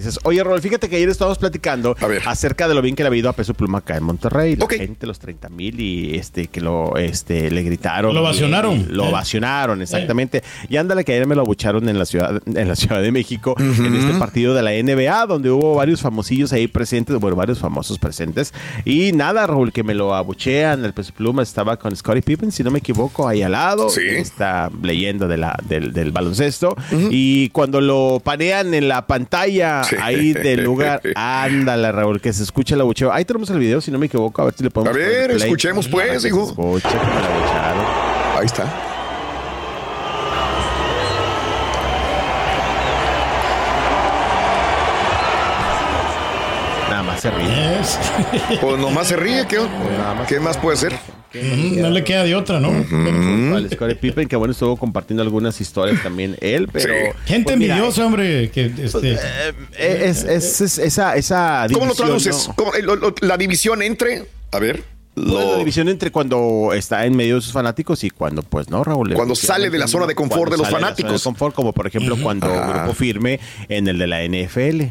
Dices, oye, Rol, fíjate que ayer estábamos platicando acerca de lo bien que le ha ido a Peso Pluma acá en Monterrey. La Ok. gente, los 30 mil y este, que lo, este, le gritaron. Lo ovacionaron. Y- Lo Eh. ovacionaron, exactamente. Y ándale que ayer me lo abucharon en la ciudad, en la Ciudad de México, en este partido de la NBA, donde hubo varios famosillos ahí presentes, bueno, varios famosos presentes. Y nada, Raúl, que me lo abuchean. El Peso Pluma estaba con Scottie Pippen, si no me equivoco, ahí al lado. Sí. Esta leyenda de la, del, del baloncesto. Y cuando lo panean en la pantalla Sí. ahí del lugar, ándale, Raúl, que se escucha el abucheo. Ahí tenemos el video, si no me equivoco, a ver si le podemos A ver, escuchemos, pues, que hijo. escuche como el abuchearon. Ahí está. Nada más se ríe. Es. Pues nomás se ríe, ¿qué, nada más. ¿qué más puede ser? No le queda de otra, ¿no? Al Scottie Pippen, que bueno, estuvo compartiendo algunas historias también él, pero... Gente envidiosa, hombre, que eh, Es, es- es- esa, esa ¿Cómo lo traduces? ¿no? ¿Cómo- lo- lo- la división entre. A ver. Pues, la división entre cuando está en medio de sus fanáticos y cuando, pues, no, Raúl. Cuando sale de la zona de confort Cuando de los sale la fanáticos. zona de confort, como por ejemplo cuando Ajá. Grupo Firme en el de la NFL.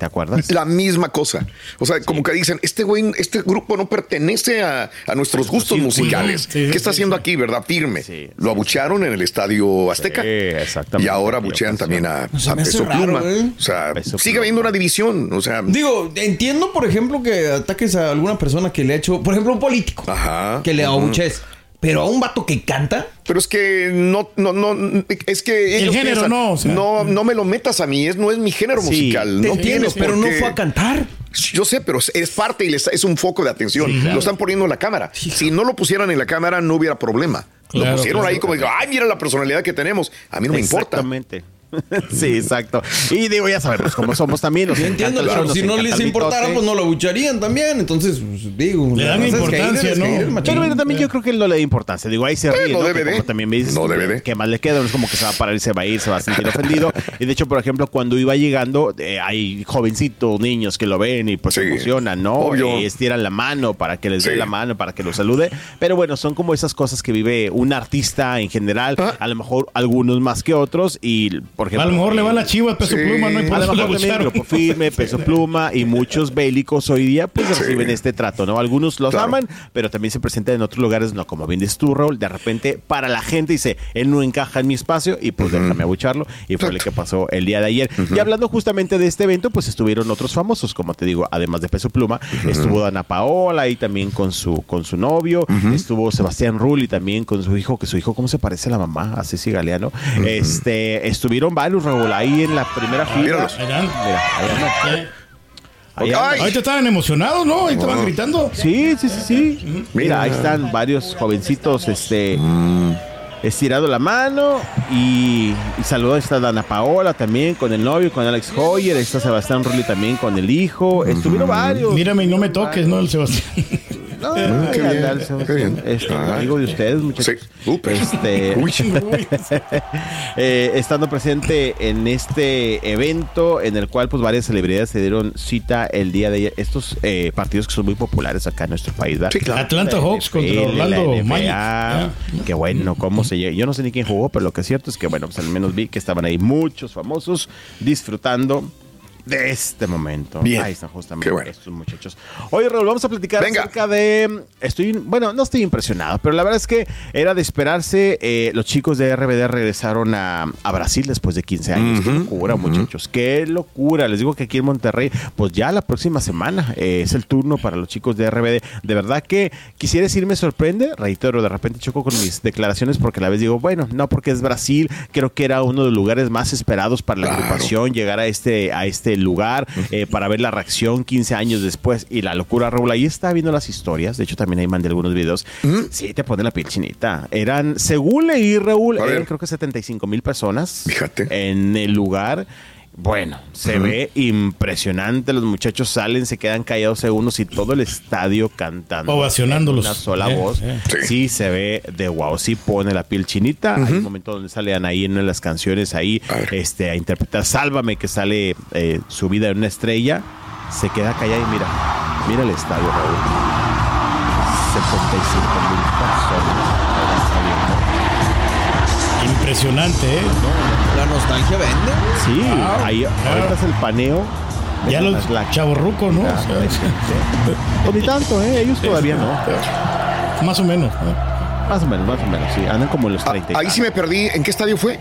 ¿Te acuerdas? La misma cosa. O sea, como que dicen, este güey, este grupo no pertenece a, a nuestros gustos musicales. Sí, sí, ¿Qué está sí, haciendo sí. aquí, verdad? Firme. Sí, Lo sí, abuchearon en el estadio Azteca. Sí, exactamente. Y ahora abuchean ocasión. también a, No, se a me hace Peso raro, Pluma. ¿eh? O sea, Peso sigue Pluma. habiendo una división. O sea, Digo, entiendo, por ejemplo, que ataques a alguna persona que le ha hecho, por ejemplo, un político, Ajá. que le abuches, pero a un vato que canta, Pero es que no, no, no, es que ellos género piensan, no, o sea. no, no me lo metas a mí, es, no es mi género Sí, musical. te No entiendo, tienes pero no fue a cantar. Yo sé, pero es- parte y les- es un foco de atención. Sí, claro. Lo están poniendo en la cámara. Si no lo pusieran en la cámara, no hubiera problema. Claro, lo pusieron claro. ahí como digo, ay, mira la personalidad que tenemos. A mí no me importa. Exactamente. sí, exacto. Y digo, ya sabemos cómo somos también. Nos entiendo, el show, si no les importara, pues no lo abucharían también. Entonces, pues, digo, Le dan importancia, ¿no? Pero mira, también yo creo que él no le da importancia. Digo, ahí se ríe, no ¿no? debe como también me dices, No debe de. ¿qué más le queda? No es como que se va a parar y se va a ir, se va a sentir ofendido. Y de hecho, por ejemplo, cuando iba llegando, eh, hay jovencitos, niños que lo ven y pues se Sí. emocionan, ¿no? Obvio. Eh, estiran la mano para que les dé la mano, para que lo salude. Pero bueno, son como esas cosas que vive un artista en general. Ah. A lo mejor algunos más que otros. Y, por ejemplo... a lo mejor le va eh, la chiva peso Sí. pluma, ¿no? Y por a lo eso le mejor también. Grupo Firme, Peso Pluma y muchos bélicos hoy día pues reciben este trato, ¿no? Algunos los Claro. aman, pero también se presentan en otros lugares, no como bien tú, Raúl, de repente para la gente dice, él no encaja en mi espacio y pues déjame abucharlo y fue lo que pasó el día de ayer. Y hablando justamente de este evento, pues estuvieron otros famosos, como te digo, además de Peso Pluma, estuvo Dana Paola y también con su con su novio, estuvo Sebastián Rulli también con su hijo, que su hijo cómo se parece a la mamá, a Ceci Galeano. Este, estuvieron varios Raúl ahí en la primera fila. Ahí van. Mira, ahí. Ahorita estaban emocionados, ¿no? Ahí estaban gritando. Sí, sí, sí, sí. Mira, ahí están varios jovencitos, este, estirando la mano y, y saluda está Dana Paola también con el novio, con Alex Hoyer, está Sebastián Rulli también con el hijo, estuvieron varios. Mírame y no me toques, ¿no? El Sebastián. No, qué bien, qué bien. Este, Ah. amigo de ustedes, muchachos. Sí. Upe. Este, Uy. eh, estando presente en este evento en el cual pues varias celebridades se dieron cita el día de ayer. Estos eh, partidos que son muy populares acá en nuestro país. ¿verdad? Sí, claro. Atlanta La Hawks contra Orlando la NBA, Magic. Qué bueno, cómo se llega. Yo no sé ni quién jugó, pero lo que es cierto es que, bueno, pues al menos vi que estaban ahí muchos famosos disfrutando de este momento. Bien. Ahí están justamente bueno. estos muchachos. Oye, Raúl, vamos a platicar Venga. acerca de. Estoy, bueno, no estoy impresionado, pero la verdad es que era de esperarse. eh, los chicos de RBD regresaron a, a Brasil después de 15 años. Qué locura, muchachos. Qué locura. Les digo que aquí en Monterrey, pues ya la próxima semana eh, es el turno para los chicos de RBD. De verdad que quisiera decir me sorprende. Reitero, de repente choco con mis declaraciones porque a la vez digo, bueno, no porque es Brasil. Creo que era uno de los lugares más esperados para la Claro. agrupación llegar a este, a este lugar eh, para ver la reacción 15 años después y la locura, Raúl. Ahí está viendo las historias. De hecho, también ahí mandé algunos videos. Sí, te pone la piel chinita. Eran, según leí, Raúl, eran creo que 75 mil personas Fíjate. en el lugar. Bueno, se ve impresionante. Los muchachos salen, se quedan callados segundos y todo el estadio cantando. Ovacionándolos. en Una sola Eh, voz. eh. Sí. Sí. se ve de wow. Sí pone la piel chinita. Hay un momento donde salen ahí en una de las canciones ahí A este, a interpretar Sálvame, que sale eh, subida en una estrella. Se queda callada y mira, mira el estadio, Raúl. 75 mil personas. Impresionante, ¿eh? La nostalgia vende. Sí, Wow. ahí ahorita es el paneo. de Ya los chavorrucos, ¿no? O Ah, sea, Pues ni tanto, ¿eh? Ellos todavía no. Más o menos. ¿no? Más o menos, más o menos, sí. Andan como los Ah, 30. y ahí sí me perdí. ¿En qué estadio fue?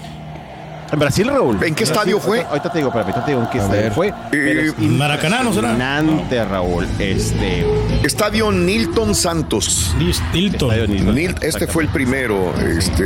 En Brasil, Raúl. ¿En qué estadio fue? Ahorita, ahorita te digo, espérame, ahorita te digo en qué A estadio ver. fue. Eh, Maracaná, ¿no será? impresionante, Raúl. Este. Estadio Nilton Santos. Estadio Nilton. Nil- este fue el primero. Este,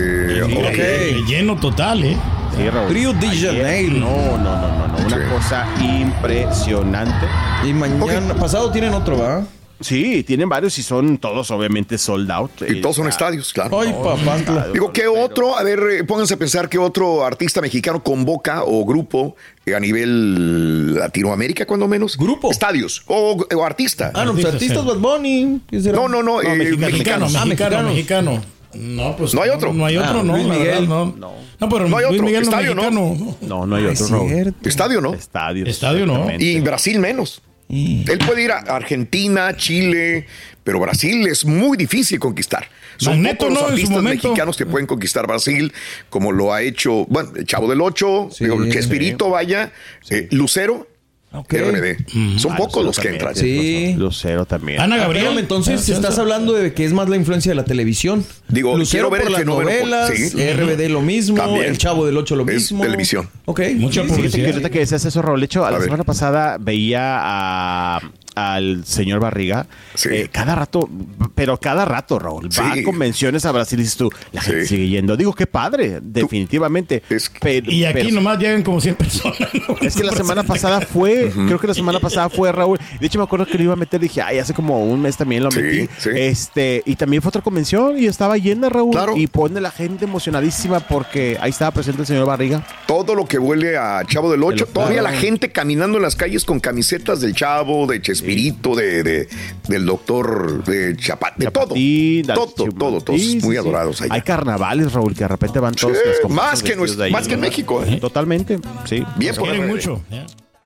Mira, ok. el Lleno total, ¿eh? Sí, Raúl. Río de Janeiro. No, no, no, no, no. Una Sí. cosa impresionante. Y mañana, pasado tienen otro, ¿va? Sí, tienen varios y son todos obviamente sold out. Y todos son estadios, claro. Ay, papá. Digo, ¿qué otro? A ver, eh, pónganse a pensar qué otro artista mexicano convoca o grupo eh, a nivel Latinoamérica, cuando menos. ¿Grupo? Estadios. O, o artista. Ah, no, pues Artistas. Bad Bunny. no, no, no. eh, mexicano, Mexicano, mexicanos. Ah, mexicano, mexicano. No, pues. No hay otro. No hay otro, Ah, no. Luis la Miguel. verdad, no. No. No, pero No hay Luis otro. Miguel no Estadio, ¿no? mexicano. No, no hay Ah, otro, es Raúl. cierto. Estadio, ¿no? Estadio. Estadio, ¿no? Y Brasil menos. Él puede ir a Argentina, Chile, pero Brasil es muy difícil conquistar. Son Magneto, pocos los artistas mexicanos que pueden conquistar Brasil, como lo ha hecho, bueno, el Chavo del Ocho, Sí, digo, Chespirito, vaya, eh, Lucero, Ok. RBD. Son Ah, pocos los que también, entran. Sí. Lucero también. Ana Gabriel. entonces estás sí, hablando de que es más la influencia de la televisión. Digo, Lucero quiero ver por el las fenómeno, novelas, sí. RBD lo mismo, También. El Chavo del Ocho lo Es mismo. televisión. Ok. Mucha Sí, sí, que publicidad. ahorita que decías eso, Raúl, de hecho, a la ver. semana pasada veía a- al señor Barriga Sí. eh, cada rato, pero cada rato, Raúl, va a convenciones a Brasil y dices tú, la gente Sí. sigue yendo. Digo, qué padre, definitivamente. Es- Pero- Y aquí pero- nomás llegan como 100 personas. ¿no? Es que la semana pasada fue, creo que la semana pasada fue Raúl. De hecho, me acuerdo que lo iba a meter, dije, ay, hace como un mes también lo Sí, metí. sí. Este, y también fue otra convención y estaba llena, Raúl. Claro. Y pone la gente emocionadísima porque ahí estaba presente el señor Barriga. Todo lo que huele a Chavo del Ocho, todavía claro. la gente caminando en las calles con camisetas del Chavo, de Chespirito, de, de- del doctor de Chapat, de todo. Chapatín, Todo, Chim- todo, todos Sí, muy sí. adorados allá. Hay carnavales, Raúl, que de repente van todos Sí, las comparsas más que ahí, más que en. México, ¿eh? Totalmente, sí. Bien por mucho.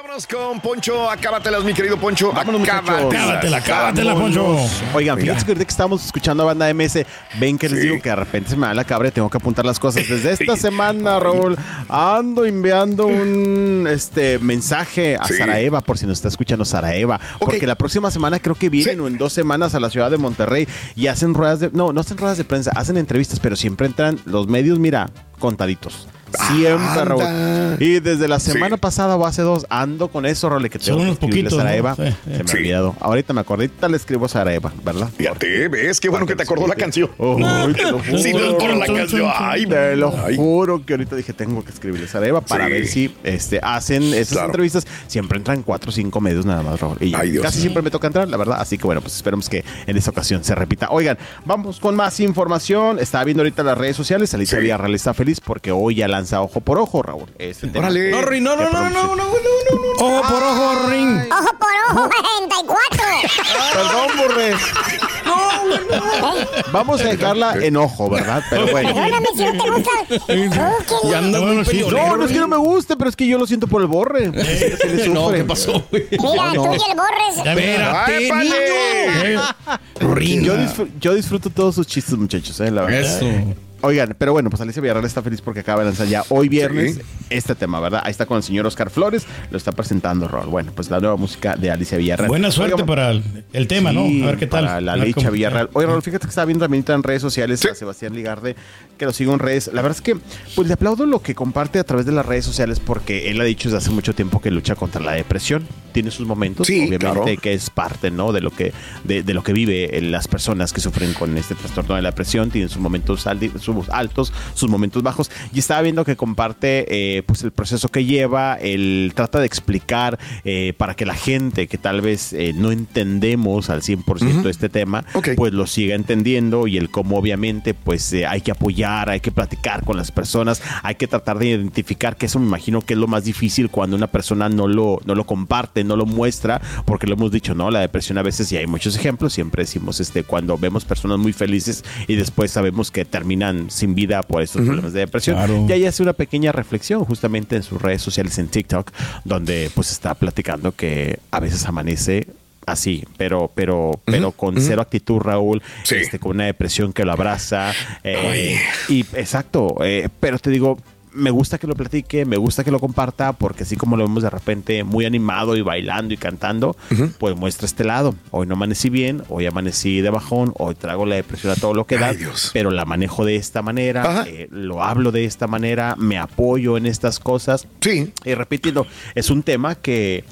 Vámonos con Poncho, acábatelas, mi querido Poncho. Vámonos, muchachos. Cábatela, cábatela, Poncho. Oigan, fíjense que ahorita que estamos escuchando a banda MS, ven que les digo que de repente se me da la cabra y tengo que apuntar las cosas. Desde esta semana, Raúl, ando enviando un este mensaje a Sí. Saraeva, por si nos está escuchando Saraeva, porque la próxima semana creo que vienen Sí. o en dos semanas a la ciudad de Monterrey y hacen ruedas de, no, no hacen ruedas de prensa, hacen entrevistas, pero siempre entran los medios, mira, contaditos. Siempre, Raúl. Y desde la semana Sí. pasada o hace dos ando con eso, Raúl, que tengo Son que unos escribirle a poquitos, Saraeva. ¿no? Sí, Se me ha olvidado. Ahorita me acordé, ahorita le escribo a Saraeva, ¿verdad? Fíjate, ves, qué bueno que te acordó la canción. Oh, te lo juro. Sí, no con la canción. Ay, Te lo juro que ahorita dije tengo que escribirle a Saraeva para Sí. ver si este, hacen esas Claro. entrevistas. Siempre entran cuatro o cinco medios nada más, Raúl. Y Ay, Dios. casi siempre me toca entrar, la verdad. Así que bueno, pues esperemos que en esta ocasión se repita. Oigan, vamos con más información. Estaba viendo ahorita las redes sociales. Alicia Sí. Villarreal está feliz porque hoy ya lanza ojo por ojo, Raúl. Este tema. Órale. No, Ri, no, no, no, no, no, no, no, no, no. Ojo por ojo, ring. Ojo por ojo, 64. Perdón, Burre. Vamos a dejarla en ojo, ¿verdad? Pero bueno. Perdóname si no te gusta. Oh, anda muy No, no es que no me guste, pero es que yo lo siento por el borre. Se le No, sufre. ¿qué pasó, güey? Mira, tú y el mira. ¡Ay, Espérate, niño. Eh, Ring. Yo, disfr- yo disfruto todos sus chistes, muchachos, eh, la verdad. Eso. Oigan, pero bueno, pues Alicia Villarreal está feliz porque acaba de lanzar ya hoy viernes Sí. este tema, ¿verdad? Ahí está con el señor Oscar Flores, lo está presentando Rol. Bueno, pues la nueva música de Alicia Villarreal. Buena suerte Oigan, para el, el tema, ¿no? A ver qué tal. Para la A ver Licha cómo- Villarreal. Oye, Raúl, fíjate que estaba viendo también en redes sociales a Sebastián Ligarde, que lo sigo en redes. La verdad es que, pues le aplaudo lo que comparte a través de las redes sociales porque él ha dicho desde hace mucho tiempo que lucha contra la depresión. Tiene sus momentos, obviamente, claro. que es parte, ¿no? De lo que, de, de lo que vive eh, las personas que sufren con este trastorno de la depresión. Tienen sus momentos aldi- sus altos, sus momentos bajos. Y estaba viendo que comparte, eh, pues el proceso que lleva, él trata de explicar eh, para que la gente que tal vez eh, no entendemos al 100% este tema, pues lo siga entendiendo y el cómo obviamente pues eh, hay que apoyar, hay que platicar con las personas, hay que tratar de identificar que eso me imagino que es lo más difícil cuando una persona no lo, no lo comparte, no lo muestra, porque lo hemos dicho, ¿no? La depresión a veces, y hay muchos ejemplos, siempre decimos este cuando vemos personas muy felices y después sabemos que terminan sin vida por estos problemas de depresión. Claro. Y ahí hace una pequeña reflexión justamente en sus redes sociales en TikTok, donde pues está platicando que a veces amanece así, pero, pero, pero con cero actitud, Raúl, Sí. este, con una depresión que lo abraza. eh, y exacto, eh, pero te digo. Me gusta que lo platique, me gusta que lo comparta, porque así como lo vemos de repente muy animado y bailando y cantando, pues muestra este lado. Hoy no amanecí bien, hoy amanecí de bajón, hoy trago la depresión a todo lo que da, Dios. pero la manejo de esta manera, eh, lo hablo de esta manera, me apoyo en estas cosas. Sí. Y repitiendo, es un tema que,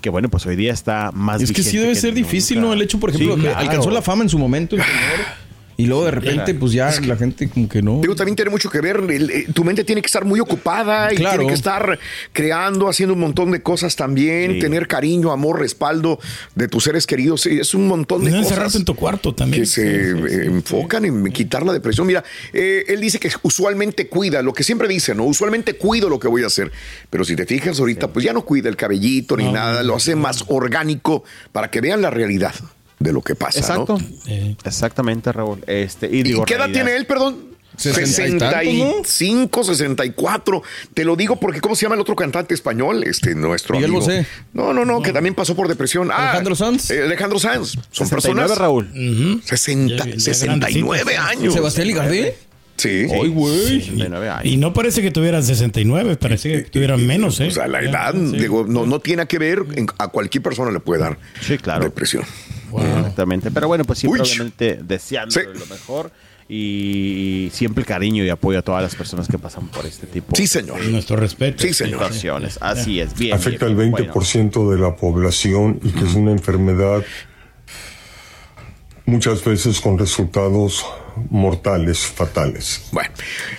que bueno, pues hoy día está más Es que sí debe ser nunca. difícil, ¿no? El hecho, por ejemplo, Sí, que alcanzó la fama en su momento, el señor, y luego de repente, pues ya la gente como que no. Digo, también tiene mucho que ver, el- eh, tu mente tiene que estar muy ocupada y Claro. tiene que estar creando, haciendo un montón de cosas también, Sí. tener cariño, amor, respaldo de tus seres queridos, es un montón de No cosas. encerrarte en tu cuarto también. que se enfocan en quitar la depresión. Mira, eh, él dice que usualmente cuida, lo que siempre dice, ¿no? Usualmente cuido lo que voy a hacer. Pero si te fijas ahorita, pues ya no cuida el cabellito ni nada, lo hace más orgánico para que vean la realidad de lo que pasa, Exacto. ¿no? Eh. Exactamente, Raúl. Este, y ¿Y digo, qué edad realidad. tiene él, perdón? Sesenta y tantos, 65, 64. Te lo digo porque, ¿cómo se llama el otro cantante español? Este, nuestro Miguel amigo. Bosé. No, no, no, que también pasó por depresión. Ah, Alejandro Sanz. eh, Alejandro Sanz. Son 69, personas. Raúl. Ujú. 60, Ya- ya 69 grandecitos. años. Sebastián Ligardé. Sí. Ay, güey. 69 años. Y no parece que tuvieran 69, parece que tuvieran menos, ¿eh? O sea, la edad, sí. digo, no, no tiene que ver, en- a cualquier persona le puede dar Sí, claro. depresión. Exactamente. Pero bueno, pues siempre obviamente deseando Sí. lo mejor y siempre el cariño y apoyo a todas las personas que pasan por este tipo Sí, señor. Nuestro respeto. Sí, señor. situaciones. Así es, bien. afecta al bien. 20% de la población y que es una enfermedad muchas veces con resultados mortales, fatales. Bueno,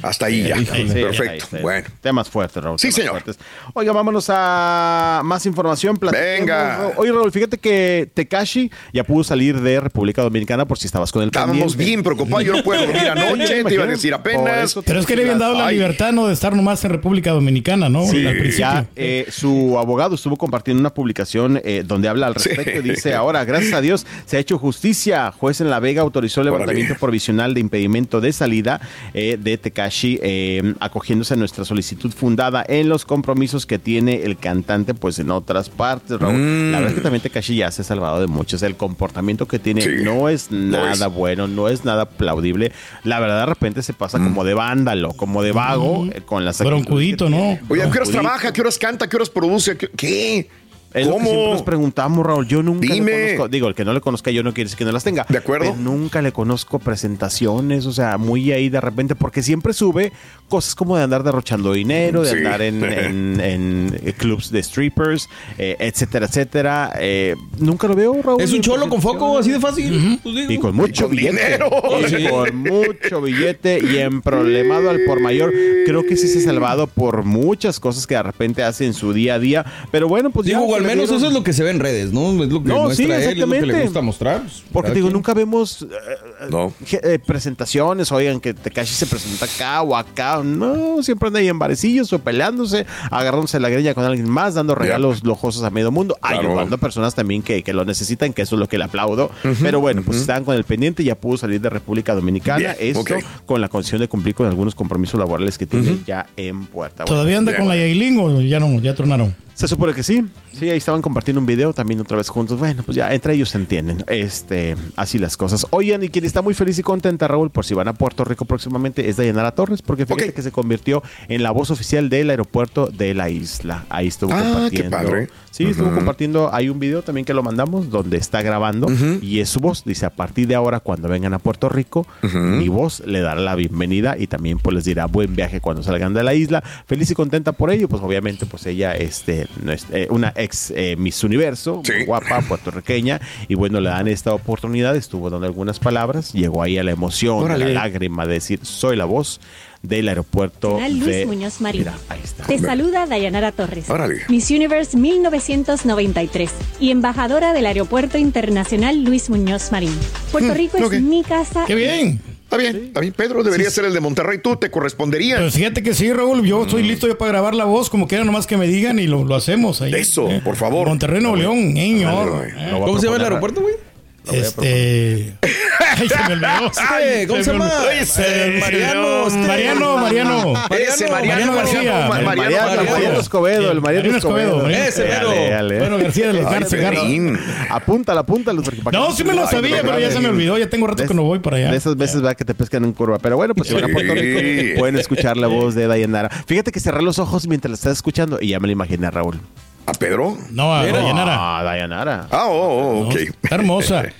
hasta ahí ya. Sí, ahí Perfecto. está. Bueno. Temas fuertes, Raúl. Sí, señor. fuertes. Oiga, vámonos a más información. platiquemos. Venga. Oye, Raúl, fíjate que Tekashi ya pudo salir de República Dominicana por si estabas con el Estábamos pendiente. bien preocupados. Yo no puedo dormir anoche, te iba a decir apenas. Pero es que le habían dado la libertad, ¿no? De estar nomás en República Dominicana, ¿no? Sí, Al principio. ya eh, su abogado estuvo compartiendo una publicación eh, donde habla al respecto. Sí. Dice, ahora, gracias a Dios, se ha hecho justicia. Juez en La Vega autorizó el Órale. levantamiento provisional de impedimento de salida eh, de Tekashi, eh, acogiéndose a nuestra solicitud fundada en los compromisos que tiene el cantante, pues en otras partes. Raúl. Mm. La verdad es que también Tekashi ya se ha salvado de muchos. El comportamiento que tiene Sí, no es nada es. bueno, no es nada aplaudible. La verdad, de repente se pasa Mm. como de vándalo, como de vago, eh, con las Broncudito, ¿no? Oye, ¿a qué horas trabaja? ¿A qué horas canta? ¿A qué horas produce? ¿Qué? Es lo que siempre ¿Cómo? nos preguntamos, Raúl. Yo nunca Dime. le conozco. Digo, el que no le conozca yo no quiere decir que no las tenga. De acuerdo. Pero nunca le conozco presentaciones, o sea, muy ahí de repente, porque siempre sube cosas como de andar derrochando dinero, de Sí. andar en, en- en, eh, clubs de strippers, eh, etcétera, etcétera. Eh, nunca lo veo, Raúl. Es un en cholo con foco, así de fácil. Pues digo. y con mucho con billete. dinero. Y Sí. con mucho billete y emproblemado al por mayor. Creo que sí se ha salvado por muchas cosas que de repente hace en su día a día. Pero bueno, pues Digo, ya al menos dieron- eso es lo que se ve en redes, ¿no? Es lo que No, sí, muestra él, es lo que le exactamente. gusta mostrar. pues, Porque digo, quien. nunca vemos eh, No. je- eh, presentaciones, oigan, que Tekashi se presenta acá o acá. No, siempre anda ahí en barecillos o peleándose, agarrándose la greña con alguien más, dando regalos lojosos a medio mundo, Claro. ayudando a personas también que, que lo necesitan, que eso es lo que le aplaudo. Pero bueno, pues estaban con el pendiente, ya pudo salir de República Dominicana. Bien, esto con la condición de cumplir con algunos compromisos laborales que tiene ya en puerta. Bueno, ¿Todavía anda con la. Yailin o ya no? Ya tronaron. Se supone que sí. Sí, ahí estaban compartiendo un video también otra vez juntos. Bueno, pues ya entre ellos se entienden. Este, así las cosas. Oigan, y quien está muy feliz y contenta, Raúl, por si van a Puerto Rico próximamente, es Dayanara Torres, porque fíjate que se convirtió en la voz oficial del aeropuerto de la isla. Ahí estuvo Ah, qué compartiendo. padre. Sí, estuvo compartiendo. Hay un video también que lo mandamos donde está grabando y es su voz. Dice, a partir de ahora, cuando vengan a Puerto Rico, mi voz le dará la bienvenida y también pues les dirá buen viaje cuando salgan de la isla. Feliz y contenta por ello, pues obviamente pues ella, este, no es- eh, una ex eh, Miss Universo, Sí. guapa, puertorriqueña, y bueno, le dan esta oportunidad, estuvo dando algunas palabras, llegó ahí a la emoción, a la lágrima de decir, soy la voz del aeropuerto Luis de... Muñoz Marín. Mira, ahí está. Te saluda Dayanara Torres, Órale. Miss Universe 1993 y embajadora del Aeropuerto Internacional Luis Muñoz Marín. Puerto Rico ok. es mi casa. ¡Qué bien! Está bien, está bien. Pedro debería ser el de Monterrey. Tú te correspondería. Pues fíjate que sí, Raúl. Yo Mm. estoy listo ya para grabar la voz, como quieran, nomás que me digan y lo, lo hacemos ahí. Eso, por favor. Monterrey, Nuevo León. Ándale, Eh, ¿Cómo se llama el aeropuerto, güey? Este. Ay, se me olvidó. Este, ¿Cómo se llama? Ese, Eh, Mariano. este- Mariano, Mariano. Ese Mariano, Mariano García. Mariano, Mariano, Mariano. Mariano Escobedo, el Mariano Mariano Escobedo. Mariano Ese, pero-. Bueno, García de los Ay, Garza. Apúntala, apúntala. No, que- sí me lo Ay, sabía, pero ya se me olvidó. Ya tengo rato que no voy para allá. De esas veces va que te pescan en curva. Pero bueno, pues si van a Puerto. Rico, pueden escuchar la voz de Dayanara. Fíjate que cerré los ojos mientras la estás escuchando y ya me la imaginé, Raúl. ¿A Pedro? No, a Dayanara. Ah, Dayanara. Ah, oh, oh, No, ok. Está hermosa.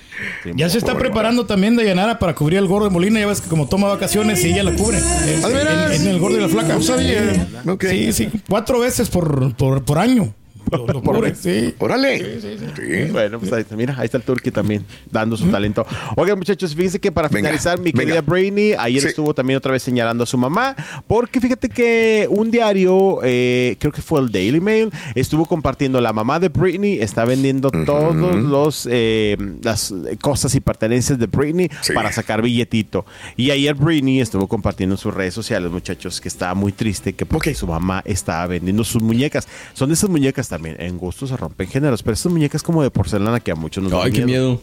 Ya se está preparando también Dayanara para cubrir el gordo de Molina. Ya ves que como toma vacaciones y ella la cubre. Ah, ¿de veras? en, en el gordo y la flaca. No sabía. Ok. Sí, sí. Cuatro veces por, por, por año. Lo, lo Por cubre, vez. sí. Órale. Sí. Bueno, pues ahí está, mira, ahí está el Turkey también, dando su talento. Oigan, muchachos, fíjense que para Venga, finalizar, mi venga. querida Brainy, ayer Sí. estuvo también otra vez señalando a su mamá, porque fíjate que un diario, eh, creo que fue el Daily Mail, estuvo compartiendo, la mamá de Britney está vendiendo todos los eh, las cosas y pertenencias de Britney Sí. para sacar billetito. Y ayer Britney estuvo compartiendo en sus redes sociales, muchachos, que estaba muy triste que porque Ok. su mamá estaba vendiendo sus muñecas. Son de esas muñecas también, en gusto se rompen géneros, pero esas muñecas como de porcelana que a muchos nos dan Ay, qué miedo.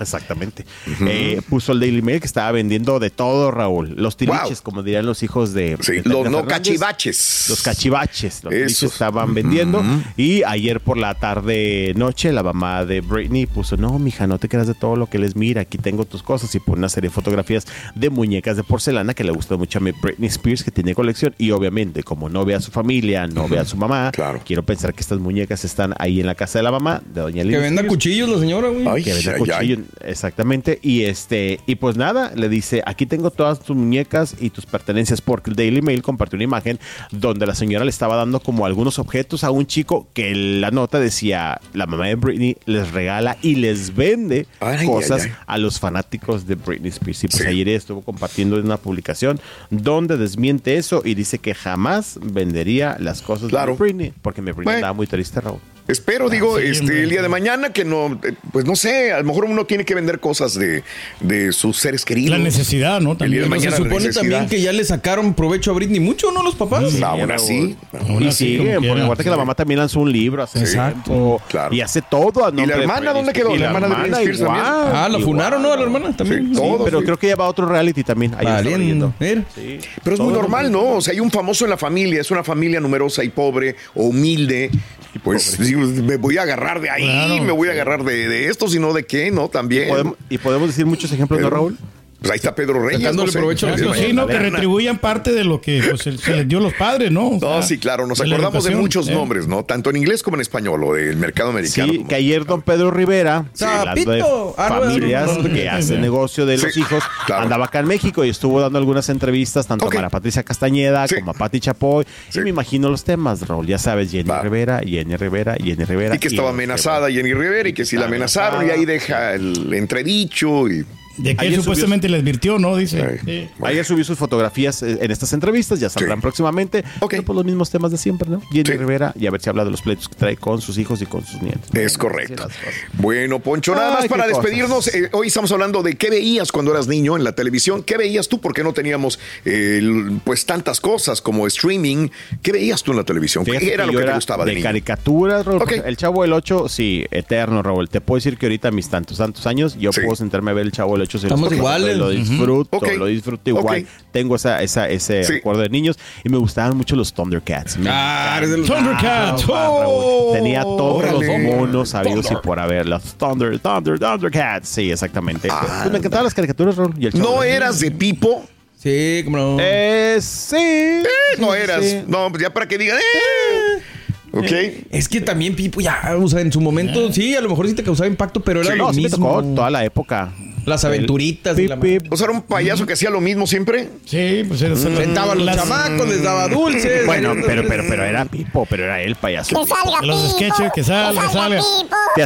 Exactamente. Eh, puso el Daily Mail que estaba vendiendo de todo, Raúl. Los tiliches, como dirían los hijos de. Sí, de los no cachivaches. Los cachivaches, los tiliches estaban vendiendo. Y ayer por la tarde, noche, la mamá de Britney puso: No, mija, no te creas de todo lo que les mira. Aquí tengo tus cosas. Y pone una serie de fotografías de muñecas de porcelana que le gusta mucho a mi Britney Spears, que tiene colección. Y obviamente, como no ve a su familia, no ve a su mamá, Claro. quiero pensar que estas muñecas están ahí en la casa de la mamá, de Doña Lili Que venda Spears cuchillos la señora, güey. Ay, que vende ay, cuchillo, ay. Exactamente y este y pues nada le dice aquí tengo todas tus muñecas y tus pertenencias porque el Daily Mail compartió una imagen donde la señora le estaba dando como algunos objetos a un chico que la nota decía la mamá de Britney les regala y les vende Ay, cosas ay, ay. a los fanáticos de Britney Spears y pues Sí. ayer estuvo compartiendo una publicación donde desmiente eso y dice que jamás vendería las cosas Claro. de Britney porque mi Britney Bueno. estaba muy triste Raúl Espero, digo, este, el día de mañana que no, eh, pues no sé, a lo mejor uno tiene que vender cosas de, de sus seres queridos. La necesidad, ¿no? El día de También. mañana Se supone necesidad. también que ya le sacaron provecho a Britney mucho, ¿no? Los papás. Mm, aún así. Aún Y así, porque acuérdate que la mamá también lanzó un libro hace Exacto. tiempo, Claro. y hace todo a ¿Y la hermana dónde quedó? Spears. La hermana de Britney igual, también. Ah, la funaron, ¿no? A la hermana también. Sí, Sí, todo, pero sí. creo que ya va a otro reality también. Valiendo. Sí. Pero es muy normal, ¿no? O sea, hay un famoso en la familia, es una familia numerosa y pobre o humilde. Y pues digo, me voy a agarrar de ahí, Claro. me voy a agarrar de, de esto, sino de qué, ¿no? También. Podemos- y podemos decir muchos ejemplos, ¿no, Pero- Raúl? Pues ahí está Pedro Reyes. Sacándole no sé. provecho a los Exacto, sí, ¿no? Que retribuyan parte de lo que pues, se se les dio a los padres, ¿no? O No, sí, claro, nos acordamos de muchos ¿eh? nombres, ¿no? Tanto en inglés como en español, o del mercado americano. Sí, que ayer don Pedro Rivera, Sí. hablando de. Ah, familias que hacen negocio de los Sí, hijos, claro. andaba acá en México y estuvo dando algunas entrevistas tanto Ok. a Mara Patricia Castañeda Sí. como a Pati Chapoy. Sí. Y me imagino los temas, Raúl. Ya sabes, Jenny Va. Rivera, Jenny Rivera, Jenny Rivera. Y que estaba amenazada Jenny Rivera y que si la amenazaron y ahí deja el entredicho y... De que él Ayer supuestamente le advirtió, ¿no? Dice. Ayer subí sus fotografías eh, en estas entrevistas, ya saldrán Sí. próximamente. Ok. Pero pues los mismos temas de siempre, ¿no? Jenny Sí. Rivera, y a ver si habla de los pleitos que trae con sus hijos y con sus nietos. Es correcto. Bueno, Poncho, nada más para despedirnos. eh, hoy estamos hablando de qué veías cuando eras niño en la televisión. ¿Qué veías tú? Porque no teníamos eh, pues tantas cosas como streaming. ¿Qué veías tú en la televisión? Fíjate ¿Qué era lo que te gustaba de, de niño? caricaturas, Raúl. El Chavo del 8, sí, eterno, Raúl. Te puedo decir que ahorita mis tantos, tantos años, yo Sí. puedo sentarme a ver el Chavo del 8. Estamos iguales. Lo disfruto, lo disfruto igual. Tengo esa, esa, ese Sí. recuerdo de niños y me gustaban mucho los Thundercats. Ah, eres de los- Thundercats. Raúl. Oh. Tenía todos órale. los monos sabidos y por haber. Los Thunder, Thunder, Thundercats. Sí, exactamente. Pues me encantaban las caricaturas, Raúl. Y el Chavo ¿No eras de Pipo? Sí, como no. Eh, sí. Eh, no Sí, eras. sí. No, pues ya para que digan. eh. Ok. Es que también Pipo ya, o sea, en su momento sí, a lo mejor sí te causaba impacto, pero era Sí, lo no, sí me mismo. tocó toda la época. Las aventuritas El y la pip, pip. O sea, era un payaso que hacía lo mismo siempre. Sí, pues era Sentaba a los las- chamacos, les daba dulces. Bueno, pero, pero, pero era Pipo, pero era el payaso. Que salga Los Pipo. sketches, que salga, que salga. Pipo. Que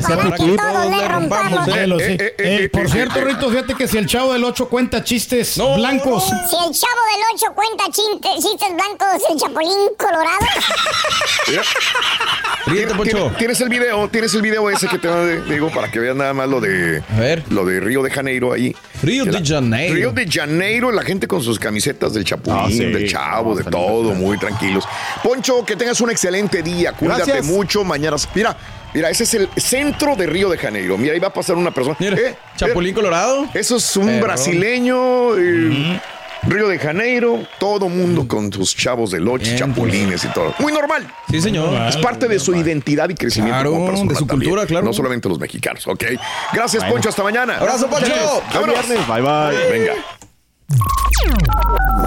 eh, Eh, eh, por cierto. Rito, fíjate que si el chavo del 8 cuenta chistes No, blancos. Si el chavo del 8 cuenta chistes blancos, el chapulín colorado. Poncho. ¿Tienes, tienes el video, tienes el video ese que te digo para que vean nada más lo de A ver. lo de Río de Janeiro ahí. Río de Janeiro. Río de Janeiro, la gente con sus camisetas del Chapulín, Ah, sí. del Chavo, No, de todo, muy tranquilos. Poncho, que tengas un excelente día, cuídate Gracias. mucho, mañana. Mira, mira, ese es el centro de Río de Janeiro. Mira, ahí va a pasar una persona. Mira, Eh, Chapulín Colorado. eh, eso es un brasileño. eh, Río de Janeiro, todo mundo con sus chavos del ocho, Bien, chapulines y todo. Muy normal. Sí, señor. Es parte de su identidad y crecimiento Claro, como persona de su también. cultura, claro. No solamente los mexicanos, ¿ok? Gracias, Bueno. Poncho. Hasta mañana. Abrazo, Poncho. Vámonos. viernes. Bye, bye. Venga.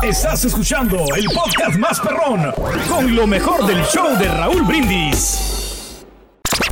Estás escuchando el podcast más perrón con lo mejor del show de Raúl Brindis.